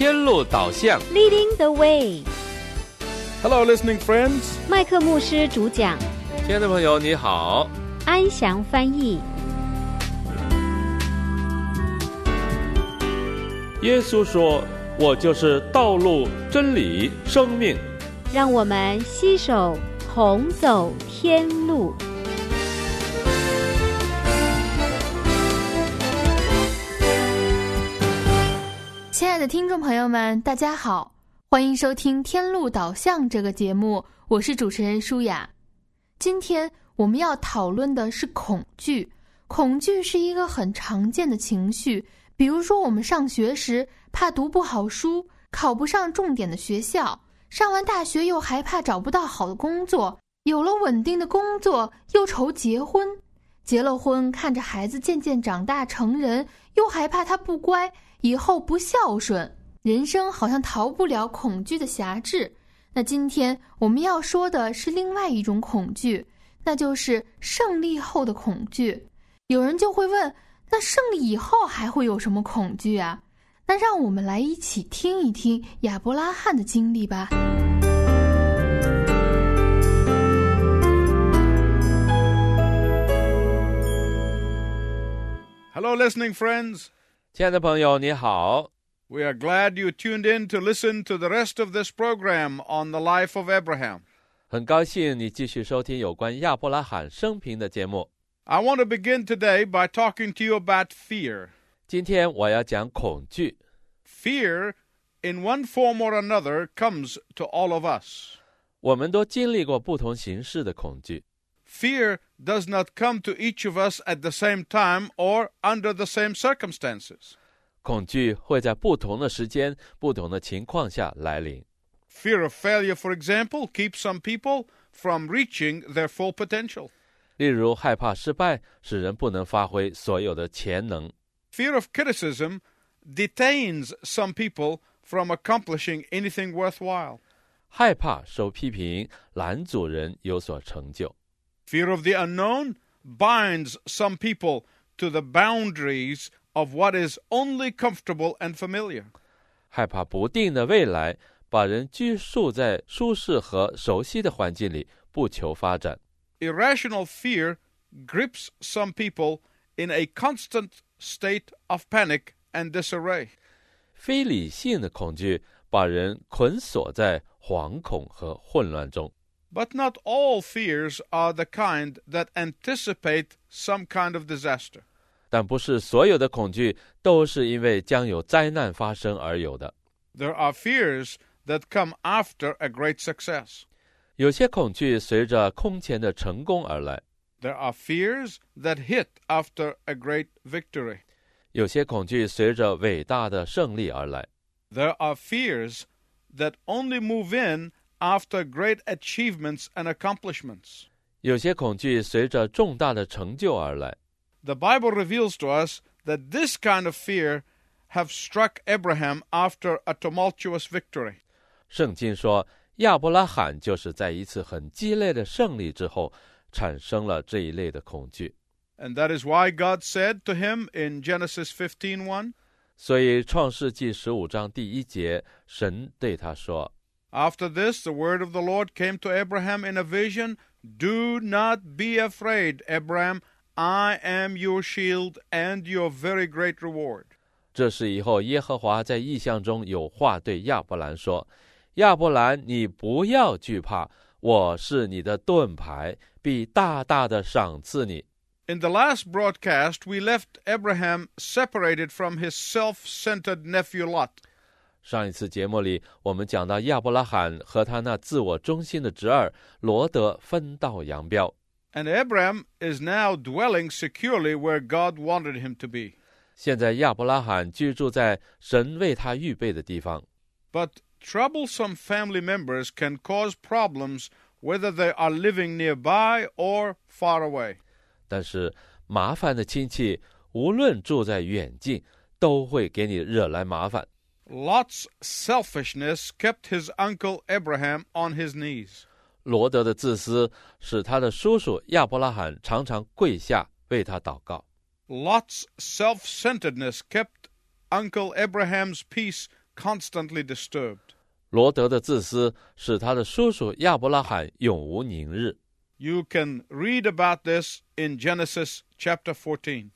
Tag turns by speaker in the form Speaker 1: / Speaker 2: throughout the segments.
Speaker 1: 天路导向。
Speaker 2: Leading the
Speaker 3: Way，Hello, listening friends.
Speaker 2: 麦克牧师主讲，
Speaker 1: 亲爱的朋友，你好。
Speaker 2: 安详翻译。
Speaker 1: 耶稣说：“我就是道路、真理、生命。
Speaker 2: 让我们携手同走天路。
Speaker 4: 的听众朋友们，大家好，欢迎收听《天路导向》这个节目，我是主持人舒雅。今天我们要讨论的是恐惧。恐惧是一个很常见的情绪，比如说我们上学时怕读不好书，考不上重点的学校；上完大学又害怕找不到好的工作；有了稳定的工作又愁结婚；结了婚看着孩子渐渐长大成人，又害怕他不乖。以后不孝顺，人生好像逃不了恐惧的辖制。那今天我们要说的是另外一种恐惧，那就是胜利后的恐惧。有人就会问：那胜利以后还会有什么恐惧啊？那让我们来一起听一听亚伯拉罕的经历吧。
Speaker 3: Hello, listening friends.
Speaker 1: ”亲爱的朋友，你好。
Speaker 3: We are glad you tuned in to listen to the rest of this program on the life of Abraham.
Speaker 1: 很高兴你继续收听有关亚伯拉罕生平的节目。
Speaker 3: I want to begin today by talking to you about fear.
Speaker 1: 今天我要讲恐惧。
Speaker 3: Fear, in one form or another, comes to all of us.
Speaker 1: 我们都经历过不同形式的恐惧，
Speaker 3: Fear does not come to each of us at the same time or under the same circumstances.
Speaker 1: 恐惧会在不同的时间、不同的情况下来临。
Speaker 3: Fear of failure, for example, keeps some people from reaching their full potential.
Speaker 1: 例如，害怕失败使人不能发挥所有的潜能；
Speaker 3: Fear of criticism detains some people from accomplishing anything worthwhile.
Speaker 1: 害怕受批评拦阻人有所成就；
Speaker 3: Fear of the unknown binds some people to the boundaries of what is only comfortable and familiar.
Speaker 1: 害怕不定的未来把人拘束在舒适和熟悉的环境里，不求发展。
Speaker 3: Irrational fear grips some people in a constant state of panic and disarray.
Speaker 1: 非理性的恐惧把人捆锁在惶恐和混乱中。
Speaker 3: But not all fears are the kind that anticipate some kind of disaster.
Speaker 1: 但不是所有的恐惧都是因为将有灾难发生而有的。
Speaker 3: There are fears that come after a great success.
Speaker 1: 有些恐惧随着空前的成功而来，
Speaker 3: There are fears that hit after a great victory.
Speaker 1: 有些恐惧随着伟大的胜利而来，
Speaker 3: There are fears that only move in after great achievements and accomplishments.
Speaker 1: 有些恐惧随着重大的成就而来。
Speaker 3: The Bible reveals to us that this kind of fear have struck Abraham after a tumultuous victory.
Speaker 1: 圣经说，亚伯拉罕就是在一次很激烈的胜利之后，产生了这一类的恐惧。
Speaker 3: And that is why God said to him in Genesis 15:1,
Speaker 1: 所以，《创世纪》十五章第一节，神对他说
Speaker 3: After this, the word of the Lord came to Abraham in a vision Do not be afraid, Abraham. I am your shield and your very great reward.：“
Speaker 1: 这是以后耶和华在异象中有话对亚伯兰说：亚伯兰，你不要惧怕，我是你的盾牌，必大大的赏赐你。”
Speaker 3: In the last broadcast, we left Abraham separated from his self centered nephew Lot.
Speaker 1: 上一次节目里，我们讲到亚伯拉罕和他那自我中心的侄儿罗德分道扬镳。
Speaker 3: And Abraham is now dwelling securely where God wanted him to be.
Speaker 1: 现在亚伯拉罕居住在神为他预备的地方，
Speaker 3: But troublesome family members can cause problems whether they are living nearby or far away.
Speaker 1: 但是麻烦的亲戚无论住在远近，都会给你惹来麻烦。
Speaker 3: Lot's selfishness kept his uncle Abraham on his knees.
Speaker 1: 罗德的自私使他的叔叔亚伯拉罕常常跪下为他祷告。
Speaker 3: Lot's self centeredness kept Uncle Abraham's peace constantly disturbed.
Speaker 1: 罗德的自私使他的叔叔亚伯拉罕永无宁日。
Speaker 3: You can read about this in Genesis chapter 14.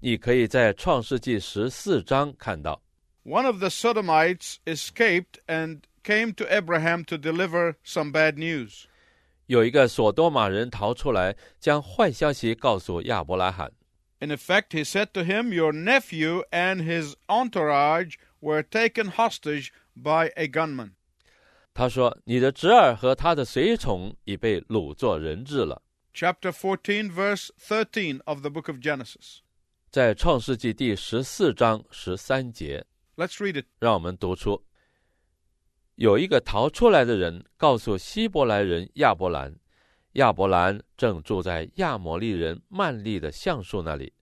Speaker 1: 你可以在创世纪十四章看到，
Speaker 3: One of the Sodomites escaped and came to Abraham to deliver some bad news.
Speaker 1: 有一个索多玛人逃出来，将坏消息告诉亚伯拉罕。
Speaker 3: In effect, he said to him, Your nephew and his entourage were taken hostage by a gunman.
Speaker 1: 他说：“你的侄儿和他的随从已被掳作人质了。
Speaker 3: Chapter 14, verse 13 of the book of Genesis.
Speaker 1: ”在创世纪第十四章十三节，
Speaker 3: Let's read it.
Speaker 1: 让我们读出：有一个逃出来的人告诉希伯来人亚伯兰，亚伯兰正住在亚摩利人曼利的橡树那里。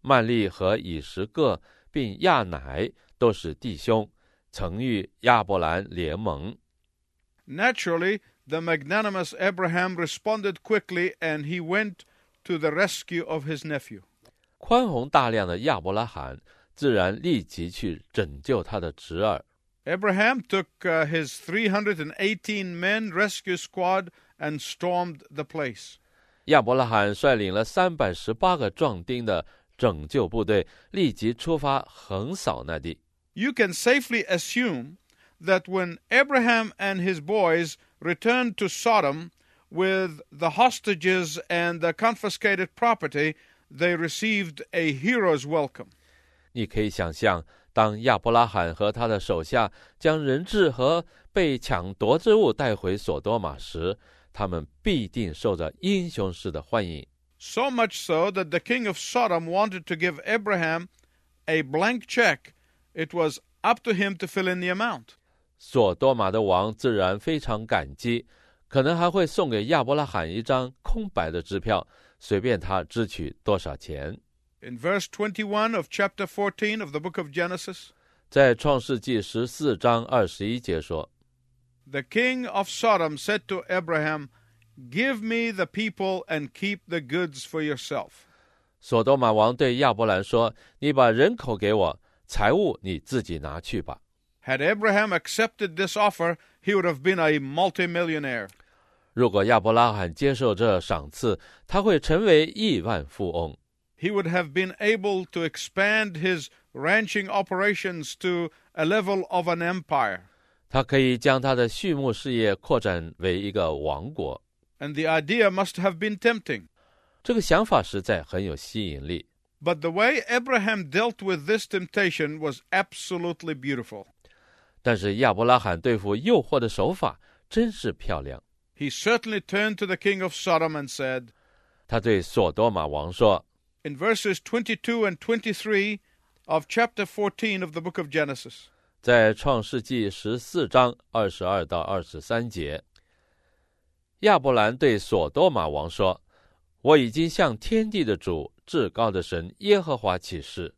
Speaker 1: 曼利和以实各并亚乃都是弟兄，曾与亚伯兰联盟。
Speaker 3: Naturally, the magnanimous Abraham responded quickly and he went to the rescue of his nephew.
Speaker 1: 宽宏大量的亚伯拉罕自然立即去拯救他的侄儿。
Speaker 3: Abraham took uh, his 318 men rescue squad and stormed the place.
Speaker 1: 亚伯拉罕率领了三百十八个壮丁的拯救部队，立即出发横扫那地。
Speaker 3: You can safely assume that when Abraham and his boys returned to Sodom with the hostages and the confiscated property, they received a hero's welcome.
Speaker 1: 你可以想象，当亚伯拉罕和他的手下将人质和被抢夺之物带回索多玛时，他们必定受着英雄式的欢迎。
Speaker 3: So much so that the king of Sodom wanted to give Abraham a blank check. It was up to him to fill in the amount.
Speaker 1: 索多玛的王自然非常感激，可能还会送给亚伯拉罕一张空白的支票，随便他支取多少钱。
Speaker 3: In verse 21 of chapter 14 of the book of Genesis,
Speaker 1: 在创世纪十四章二十一节说，
Speaker 3: the king of Sodom said to Abraham, Give me the people and keep the goods for yourself.
Speaker 1: 索多玛王对亚伯兰说：“你把人口给我，财物你自己拿去吧。
Speaker 3: Had Abraham accepted this offer, he would have been a multimillionaire.
Speaker 1: ”如果亚伯拉罕接受这赏赐，他会成为亿万富翁。
Speaker 3: He would have been able to expand his ranching operations to a level of an empire.
Speaker 1: 他可以将他的畜牧事业扩展为一个王国。
Speaker 3: And the idea must have been tempting.
Speaker 1: 这个想法实在很有吸引力。
Speaker 3: But the way Abraham dealt with this temptation was absolutely beautiful.
Speaker 1: 但是亚伯拉罕对付诱惑的手法真是漂亮。
Speaker 3: He certainly turned to the king of Sodom and said,
Speaker 1: 他对索多玛王说
Speaker 3: in verses 22 and 23 of chapter 14 of the book of Genesis,：“
Speaker 1: 在创世纪十四章二十二到二十三节，亚伯兰对索多玛王说：‘我已经向天地的主、至高的神耶和华起誓，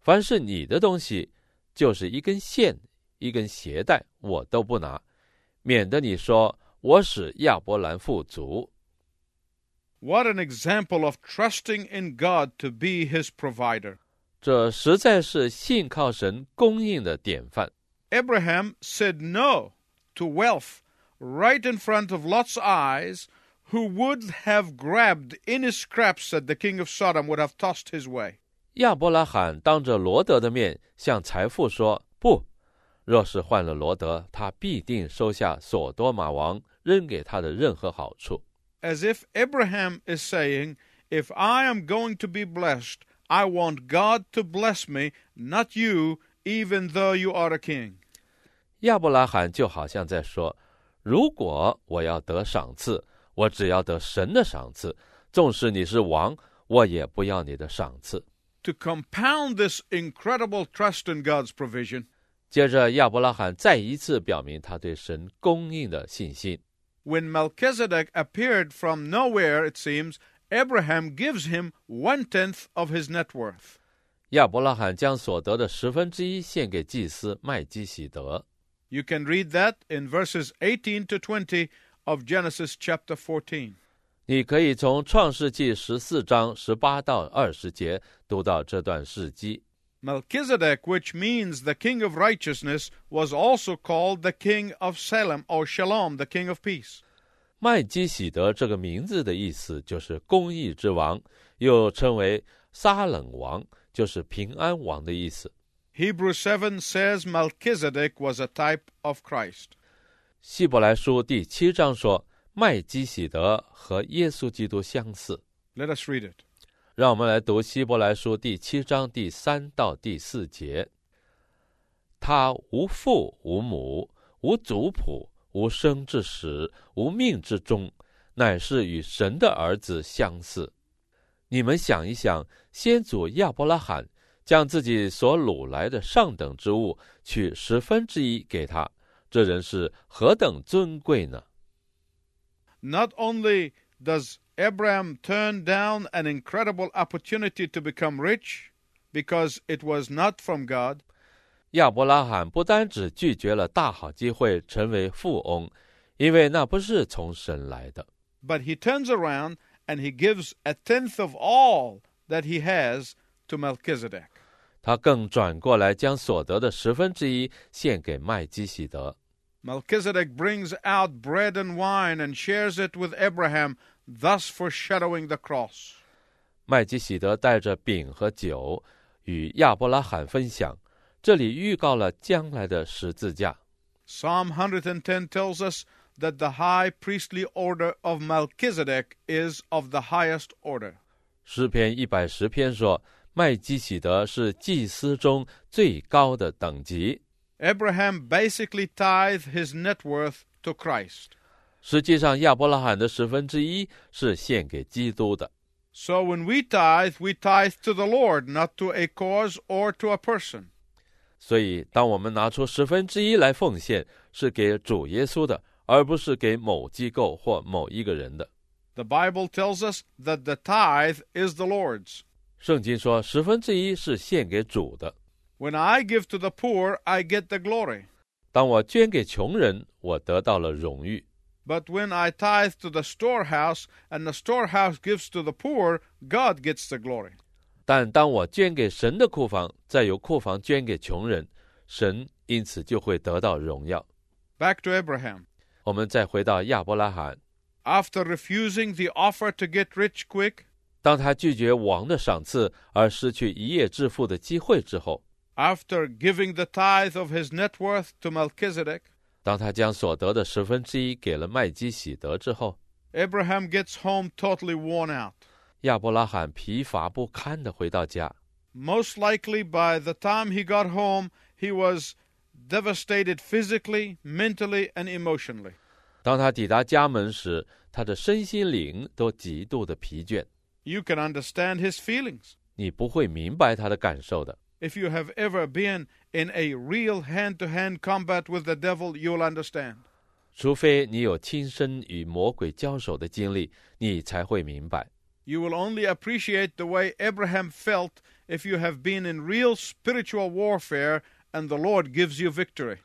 Speaker 1: 凡是你的东西，就是一根线、一根鞋带，我都不拿，免得你说我使亚伯兰富足。
Speaker 3: what an example of trusting in God to be his provider.
Speaker 1: ’这实在是信靠神供应的典范。
Speaker 3: Abraham said no to wealth right in front of Lot's eyes, who would have grabbed any scraps that the king of Sodom would have tossed his way.
Speaker 1: 亚伯拉罕当着罗德的面向财富说：“不，若是换了罗德，他必定收下索多玛王扔给他的任何好处。
Speaker 3: As if Abraham is saying, If I am going to be blessed, I want God to bless me, not you, even though you are a king.
Speaker 1: ”亚伯拉罕就好像在说：“如果我要得赏赐，我只要得神的赏赐，纵使你是王，我也不要你的赏赐。”
Speaker 3: To compound this incredible trust in God's provision,
Speaker 1: 接着，亚伯拉罕再一次表明他对神供应的信心。
Speaker 3: when Melchizedek appeared from nowhere, it seems, Abraham gives him one tenth of his net worth.
Speaker 1: 亚伯拉罕将所得的十分之一献给祭司麦基喜德。
Speaker 3: You can read that in verses 18 to 20 of Genesis chapter 14.
Speaker 1: 你可以从创世纪十四章十八到二十节读到这段事迹。
Speaker 3: Melchizedek, which means the king of righteousness, was also called the king of Salem or Shalom, the king of peace.
Speaker 1: 麦基喜德这个名字的意思就是公义之王，又称为撒冷王，就是平安王的意思。
Speaker 3: Hebrews 7 says Melchizedek was a type of Christ.
Speaker 1: 希伯来书第七章说，麦基喜德和耶稣基督相似。
Speaker 3: Let us read it.
Speaker 1: 让我们来读希伯来书第七章第三到第四节。他无父无母，无族谱，无生之始，无命之终，乃是与神的儿子相似。你们想一想，先祖亚伯拉罕将自己所掳来的上等之物取十分之一给他，这人是何等尊贵呢
Speaker 3: ？Not only does Abraham turn down an incredible opportunity to become rich because it was not from God,
Speaker 1: 亚伯拉罕不单只拒绝了大好机会成为富翁，因为那不是从神来的，
Speaker 3: but he turns around and he gives a tenth of all that he has to Melchizedek.
Speaker 1: 他更转过来将所得的十分之一献给麦基喜德。
Speaker 3: Melchizedek brings out bread and wine and shares it with Abraham, thus foreshadowing the cross.
Speaker 1: 麦基喜德带着饼和酒与亚伯拉罕分享，这里预告了将来的十字架。
Speaker 3: Psalm 110 tells us that the high priestly order of Melchizedek is of the highest order.
Speaker 1: 诗篇一百十篇说，麦基喜德是祭司中最高的等级。
Speaker 3: Abraham basically tithed his net worth to Christ.
Speaker 1: 实际上，亚伯拉罕的十分之一是献给基督的。
Speaker 3: So when we tithe, we tithe to the Lord, not to a cause or to a person.
Speaker 1: 所以，当我们拿出十分之一来奉献，是给主耶稣的，而不是给某机构或某一个人的。
Speaker 3: The Bible tells us that the tithe is the Lord's.
Speaker 1: 圣经说，十分之一是献给主的。
Speaker 3: When I give to the poor, I get the glory.
Speaker 1: 当我捐给穷人，我得到了荣誉；
Speaker 3: But when I tithe to the storehouse and the storehouse gives to the poor, God gets the glory.
Speaker 1: 但当我捐给神的库房，再由库房捐给穷人，神因此就会得到荣耀。
Speaker 3: Back to Abraham.
Speaker 1: 我们再回到亚伯拉罕，
Speaker 3: After refusing the offer to get rich quick,
Speaker 1: 当他拒绝王的赏赐而失去一夜致富的机会之后，
Speaker 3: after giving the tithe of his net worth to Melchizedek,
Speaker 1: 当他将所得的十分之一给了麦基喜德之后，
Speaker 3: Abraham gets home totally worn out.
Speaker 1: 亚伯拉罕疲乏不堪地回到家。
Speaker 3: Most likely by the time he got home, he was devastated physically, mentally, and emotionally.
Speaker 1: 当他抵达家门时，他的身心灵都极度的疲倦。
Speaker 3: You can understand his feelings.
Speaker 1: 你不会明白他的感受的。
Speaker 3: If you have ever been in a real hand to hand combat with the devil, you'll understand.
Speaker 1: 除非你有亲身与魔鬼交手的经历，你才会明白。
Speaker 3: You will only appreciate the way Abraham felt if you have been in real spiritual warfare and the Lord gives you victory.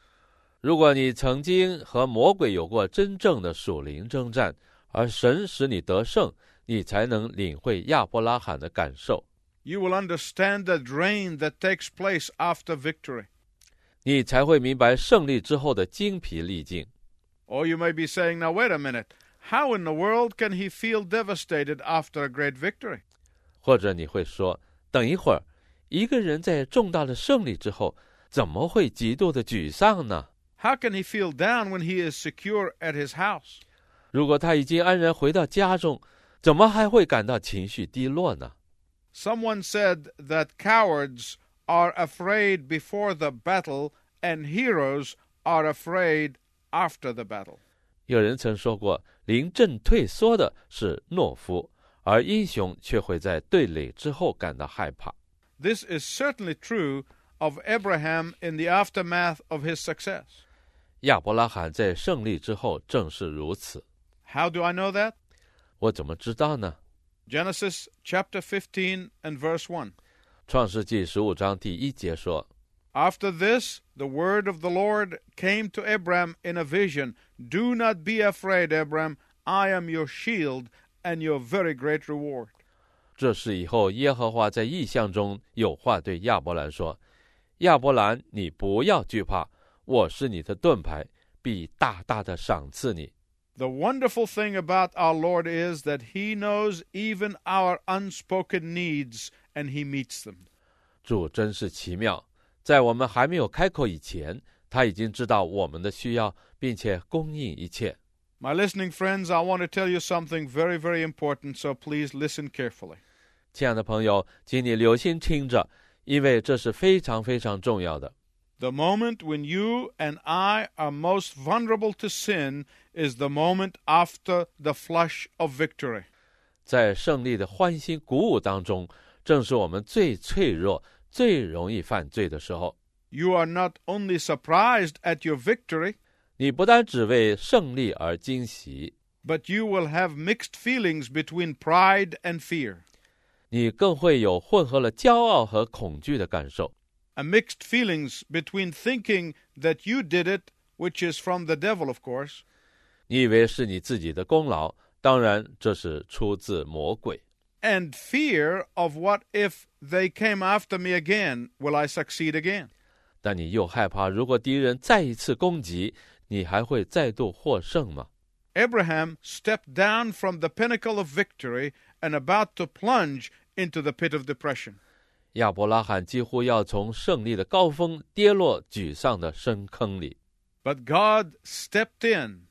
Speaker 1: 如果你曾经和魔鬼有过真正的属灵征战，而神使你得胜，你才能领会亚伯拉罕的感受，
Speaker 3: You will understand the drain that takes place after victory.
Speaker 1: 你才会明白胜利之后的精疲力尽。
Speaker 3: Or you may be saying, now wait a minute, how in the world can he feel devastated after a great victory?
Speaker 1: 或者你会说，等一会儿，一个人在重大的胜利之后，怎么会极度的沮丧呢？
Speaker 3: How can he feel down when he is secure at his house?
Speaker 1: 如果他已经安然回到家中，怎么还会感到情绪低落呢？
Speaker 3: Someone said that cowards are afraid before the battle and heroes are afraid after the battle.
Speaker 1: 有人曾说过，临阵退缩的是懦夫，而英雄却会在对垒之后感到害怕。
Speaker 3: This is certainly true of Abraham in the aftermath of his success.
Speaker 1: 亚伯拉罕在胜利之后正是如此。
Speaker 3: How do I know that?
Speaker 1: 我怎么知道呢？
Speaker 3: Genesis chapter 15 and verse 1.
Speaker 1: 创世纪十五章第一节说：
Speaker 3: After this, the word of the Lord came to Abram in a vision Do not be afraid, Abram. I am your shield and your very great reward.
Speaker 1: 这是以后耶和华在异象中有话对亚伯兰说：“亚伯兰，你不要惧怕，我是你的盾牌，必大大的赏赐你。”
Speaker 3: The wonderful thing about our Lord is that He knows even our unspoken needs and He meets them.
Speaker 1: 主真是奇妙，在我们还没有开口以前，他已经知道我们的需要，并且供应一切。
Speaker 3: My listening friends, I want to tell you something very, very important, so please listen carefully.
Speaker 1: 亲爱的朋友，请你留心听着，因为这是非常非常重要的。
Speaker 3: The moment when you and I are most vulnerable to sin is the moment after the flush of victory.
Speaker 1: 在胜利的欢欣鼓舞当中，正是我们最脆弱、最容易犯罪的时候。
Speaker 3: You are not only surprised at your victory,
Speaker 1: 你不单只为胜利而惊喜，
Speaker 3: but you will have mixed feelings between pride and fear.
Speaker 1: 你更会有混合了骄傲和恐惧的感受。
Speaker 3: A mixed feelings between thinking that you did it, which is from the devil, of course,
Speaker 1: 你以为是你自己的功劳，当然这是出自魔鬼。
Speaker 3: and fear of what if they came after me again? Will I succeed again?
Speaker 1: 但你又害怕，如果敌人再一次攻击，你还会再度获胜吗？
Speaker 3: Abraham stepped down from the pinnacle of victory and about to plunge into the pit of depression.
Speaker 1: 亚伯拉罕几乎要从胜利的高峰跌落沮丧的深坑里，
Speaker 3: But God stepped in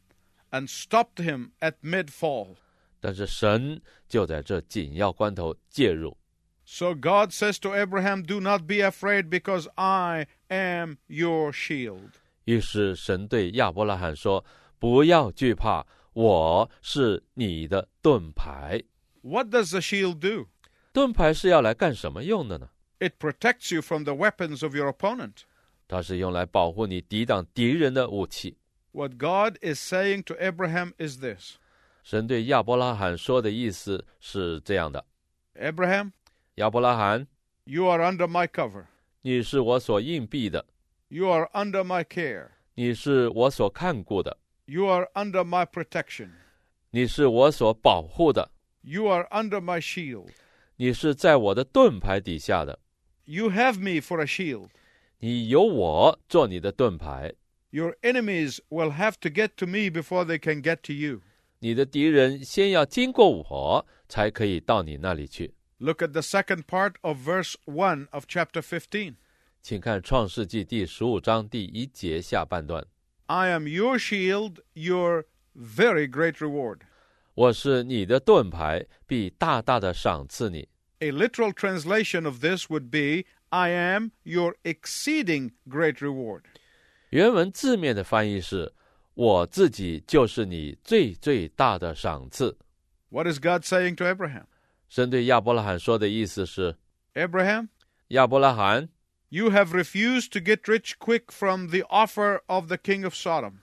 Speaker 3: and stopped him at mid fall.
Speaker 1: 但是神就在这紧要关头介入。
Speaker 3: So God says to Abraham, Do not be afraid because I am your shield.
Speaker 1: 于是神对亚伯拉罕说：“不要惧怕，我是你的盾牌。
Speaker 3: What does the shield do?
Speaker 1: 盾牌是要来干什么用的呢？
Speaker 3: It protects you from the weapons of your opponent.
Speaker 1: 它是用来保护你抵挡敌人的武器。
Speaker 3: What God is saying to Abraham is this
Speaker 1: 神对亚伯拉罕说的意思是这样的：
Speaker 3: Abraham,
Speaker 1: 亚伯拉罕，
Speaker 3: you are under my cover.
Speaker 1: 你是我所应避的，
Speaker 3: You are under my care.
Speaker 1: 你是我所看顾的，
Speaker 3: You are under my protection.
Speaker 1: 你是我所保护的，
Speaker 3: You are under my shield.
Speaker 1: 你是在我的盾牌底下的，
Speaker 3: You have me for a shield.
Speaker 1: 你有我做你的盾牌。
Speaker 3: Your enemies will have to get to me before they can get to you.
Speaker 1: 你的敌人先要经过我，才可以到你那里去。
Speaker 3: Look at the second part of verse 1 of chapter 15.
Speaker 1: 请看《创世纪》第十五章第一节下半段：
Speaker 3: I am your shield, your very great reward.
Speaker 1: 我是你的盾牌，必大大的赏赐你。
Speaker 3: A literal translation of this would be I am your exceeding great reward.
Speaker 1: 原文字面的翻译是：我自己就是你最最大的赏赐。
Speaker 3: What is God saying to Abraham?
Speaker 1: 神对亚伯拉罕说的意思是：
Speaker 3: Abraham,
Speaker 1: 亚伯拉罕，
Speaker 3: you have refused to get rich quick from the offer of the king of Sodom.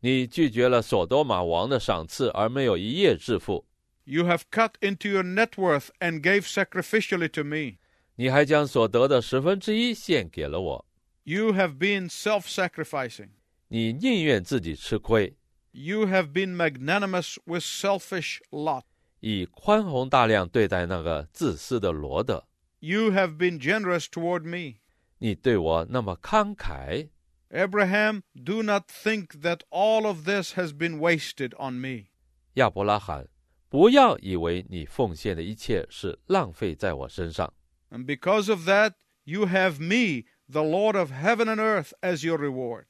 Speaker 1: 你拒绝了索多玛王的赏赐，而没有一夜致富。
Speaker 3: You have cut into your net worth and gave sacrificially to me.
Speaker 1: 你还将所得的十分之一献给了我。
Speaker 3: You have been self sacrificing.
Speaker 1: 你宁愿自己吃亏，
Speaker 3: You have been magnanimous with selfish Lot.
Speaker 1: 以宽宏大量对待那个自私的罗德。
Speaker 3: You have been generous toward me.
Speaker 1: 你对我那么慷慨，
Speaker 3: Abraham, do not think that all of this has been wasted on me.
Speaker 1: 亚伯拉罕，不要以为你奉献的一切是浪费在我身上，
Speaker 3: And because of that, you have me, the Lord of heaven and earth, as your reward.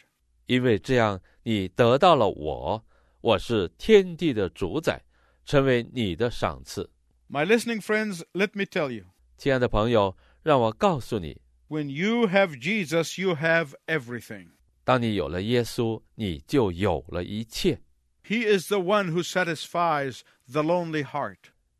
Speaker 1: 因为这样你得到了我，我是天地的主宰，成为你的赏赐。
Speaker 3: My listening friends, let me tell you
Speaker 1: 亲爱的朋友，让我告诉你，
Speaker 3: when you have Jesus, you have everything.
Speaker 1: 当你有了耶稣，你就有了一切。
Speaker 3: He is the one who satisfies the lonely heart.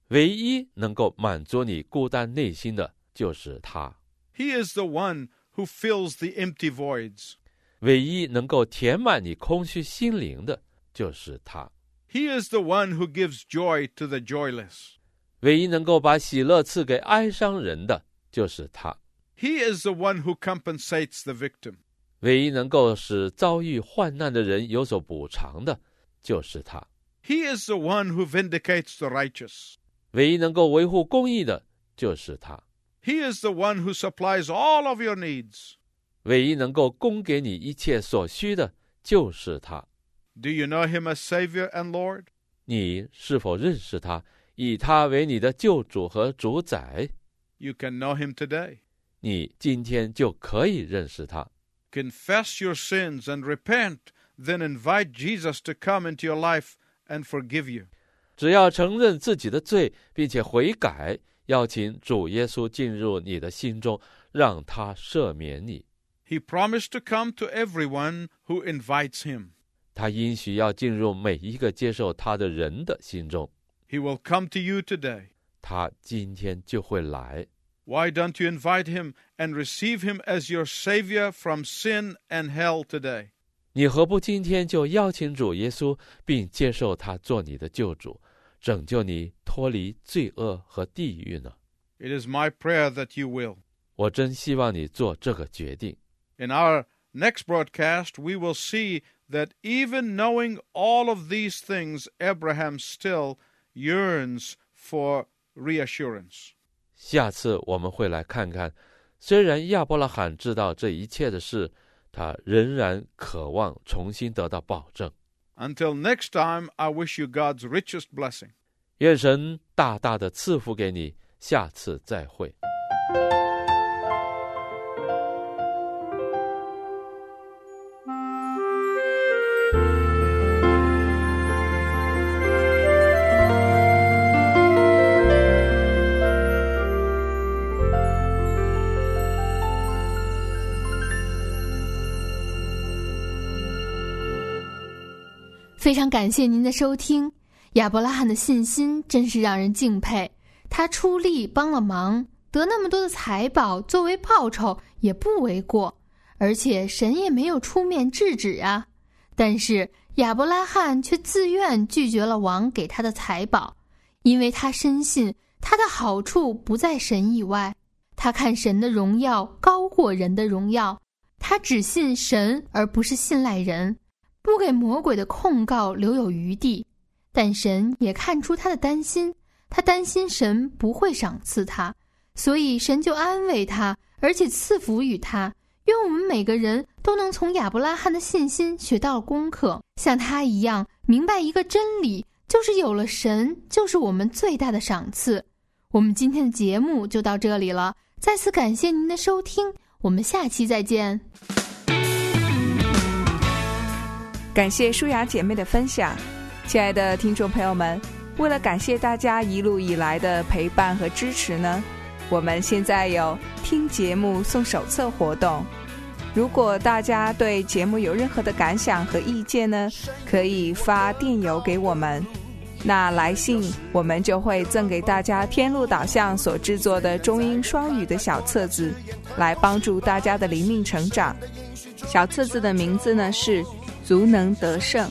Speaker 1: 唯一能够满足你孤单内心的，就是他；
Speaker 3: He is the one who fills the empty voids.
Speaker 1: 唯一能够填满你空虚心灵的，就是他；
Speaker 3: He is the one who gives joy to the joyless.
Speaker 1: 唯一能够把喜乐赐给哀伤人的，就是他；
Speaker 3: He is the one who compensates the victim.
Speaker 1: 唯一能够使遭遇患难的人有所补偿的，就是他；
Speaker 3: He is the one who vindicates the righteous.
Speaker 1: 唯一能够维护公义的， 就是他。
Speaker 3: He is the one who supplies all of your needs.
Speaker 1: 唯一能够供给你一切所需的，就是他。
Speaker 3: Do you know him as Savior and Lord?
Speaker 1: 你是否认识他，以他为你的救主和主宰？
Speaker 3: You can know him today.
Speaker 1: 你今天就可以认识他。
Speaker 3: Confess your sins and repent, then invite Jesus to come into your life and forgive you.
Speaker 1: 只要承认自己的罪，并且悔改， 邀请主耶稣进入你的心中，让他赦免你。
Speaker 3: He promised to come to everyone who invites him.
Speaker 1: 他应许要进入每一个接受他的人的心中。
Speaker 3: He will come to you today.
Speaker 1: 他今天就会来。
Speaker 3: Why don't you invite him and receive him as your Savior from sin and hell today?
Speaker 1: 你何不今天就邀请主耶稣，并接受他做你的救主，拯救你脱离罪恶和地狱呢？
Speaker 3: It is my prayer that you will.
Speaker 1: 我真希望你做这个决定。
Speaker 3: In our next broadcast, we will see that even knowing all of these things, Abraham still yearns for reassurance.
Speaker 1: 下次我们会来看看，虽然亚伯拉罕知道这一切的事，他仍然渴望重新得到保证。
Speaker 3: Until next time, I wish you God's richest blessing.
Speaker 1: 愿神大大的赐福给你，下次再会。
Speaker 4: 非常感谢您的收听。亚伯拉罕的信心真是让人敬佩，他出力帮了忙，得那么多的财宝作为报酬也不为过，而且神也没有出面制止啊。但是亚伯拉罕却自愿拒绝了王给他的财宝，因为他深信他的好处不在神以外，他看神的荣耀高过人的荣耀，他只信神而不是信赖人。不给魔鬼的控告留有余地，但神也看出他的担心，他担心神不会赏赐他，所以神就安慰他，而且赐福于他。愿我们每个人都能从亚伯拉罕的信心学到功课，像他一样明白一个真理，就是有了神，就是我们最大的赏赐。我们今天的节目就到这里了，再次感谢您的收听，我们下期再见。
Speaker 5: 感谢舒雅姐妹的分享，亲爱的听众朋友们，为了感谢大家一路以来的陪伴和支持呢，我们现在有听节目送手册活动。如果大家对节目有任何的感想和意见呢，可以发电邮给我们。那来信我们就会赠给大家天路导向所制作的中英双语的小册子，来帮助大家的灵命成长。小册子的名字呢是。足能得胜。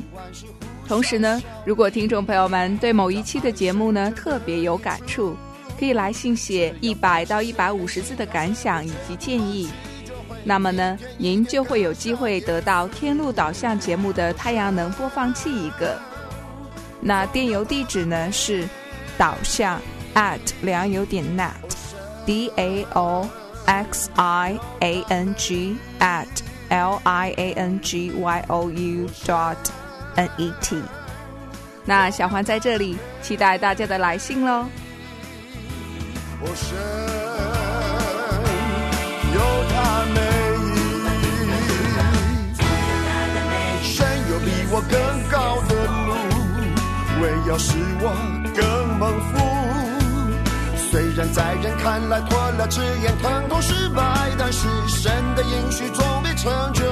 Speaker 5: 同时呢，如果听众朋友们对某一期的节目呢特别有感触，可以来信写一百到一百五十字的感想以及建议。那么呢，您就会有机会得到天路导向节目的太阳能播放器一个。那电邮地址呢是导向 at 良友点 net，d a o x i a n g at。L I A N G Y O U dot N E T。那小环在这里期待大家的来信喽。
Speaker 6: 有他美意，神有比我更高的路，为要使我更蒙福。然在人看来脱了脂眼疼痛失败，但是神的应许总必成就。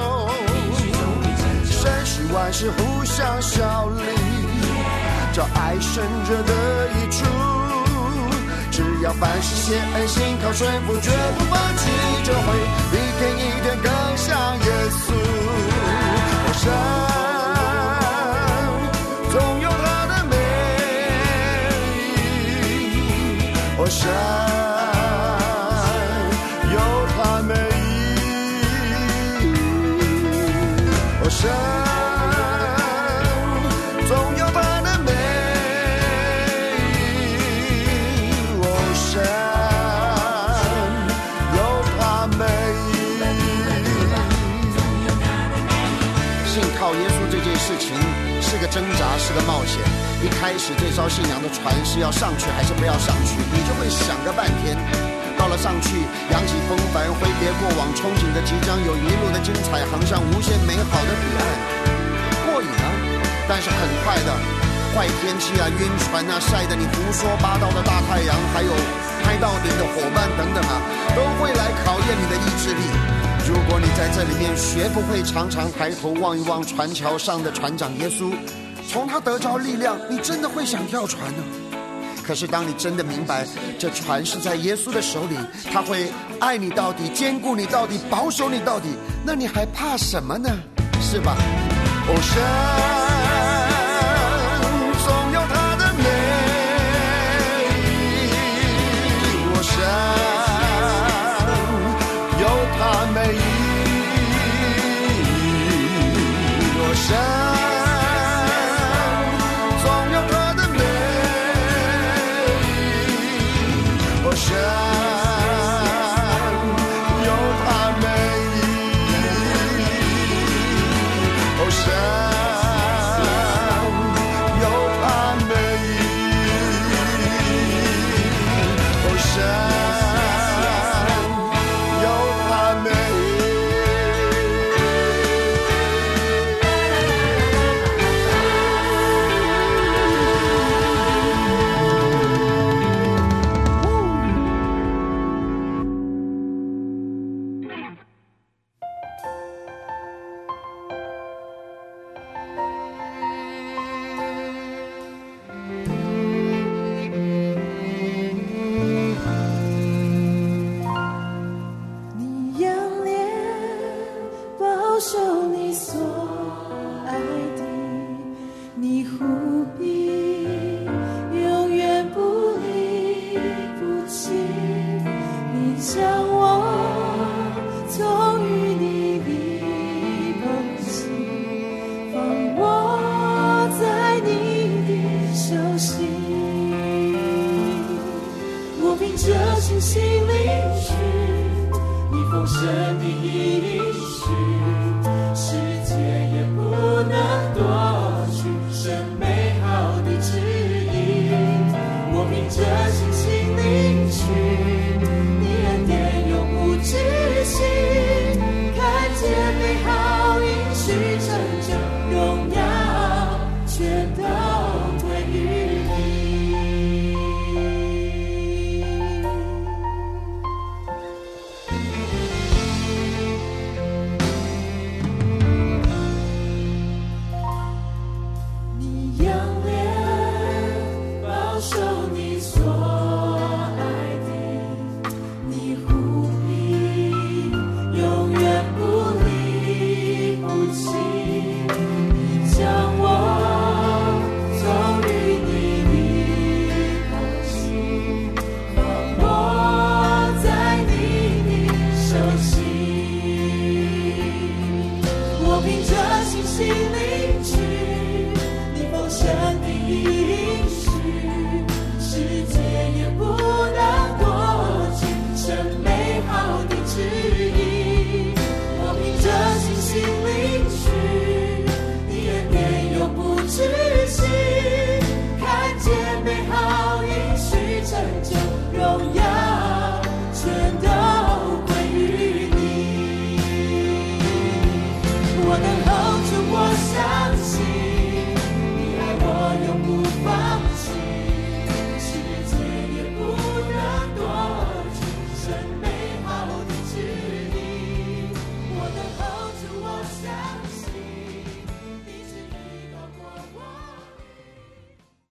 Speaker 6: 神使万事互相效力，叫爱神者的益处。只要凡事谢恩心靠顺服，绝不放弃，就会一天一天更像耶稣。我神山有它美景哦山总有它的美景哦山有它美景的美
Speaker 7: 信靠耶稣这件事情是个挣扎是个冒险一开始这艘信仰的船是要上去还是不要上去，你就会想个半天。到了上去，扬起风帆，挥别过往，憧憬着即将有一路的精彩，航向无限美好的彼岸，过瘾啊！但是很快的，坏天气啊，晕船啊，晒得你胡说八道的大太阳，还有拍到顶的伙伴等等啊，都会来考验你的意志力。如果你在这里面学不会常常抬头望一望船桥上的船长耶稣，从他得着力量，你真的会想跳船呢。可是当你真的明白这船是在耶稣的手里，他会爱你到底，兼顾你到底，保守你到底，那你还怕什么呢？是吧？哦，神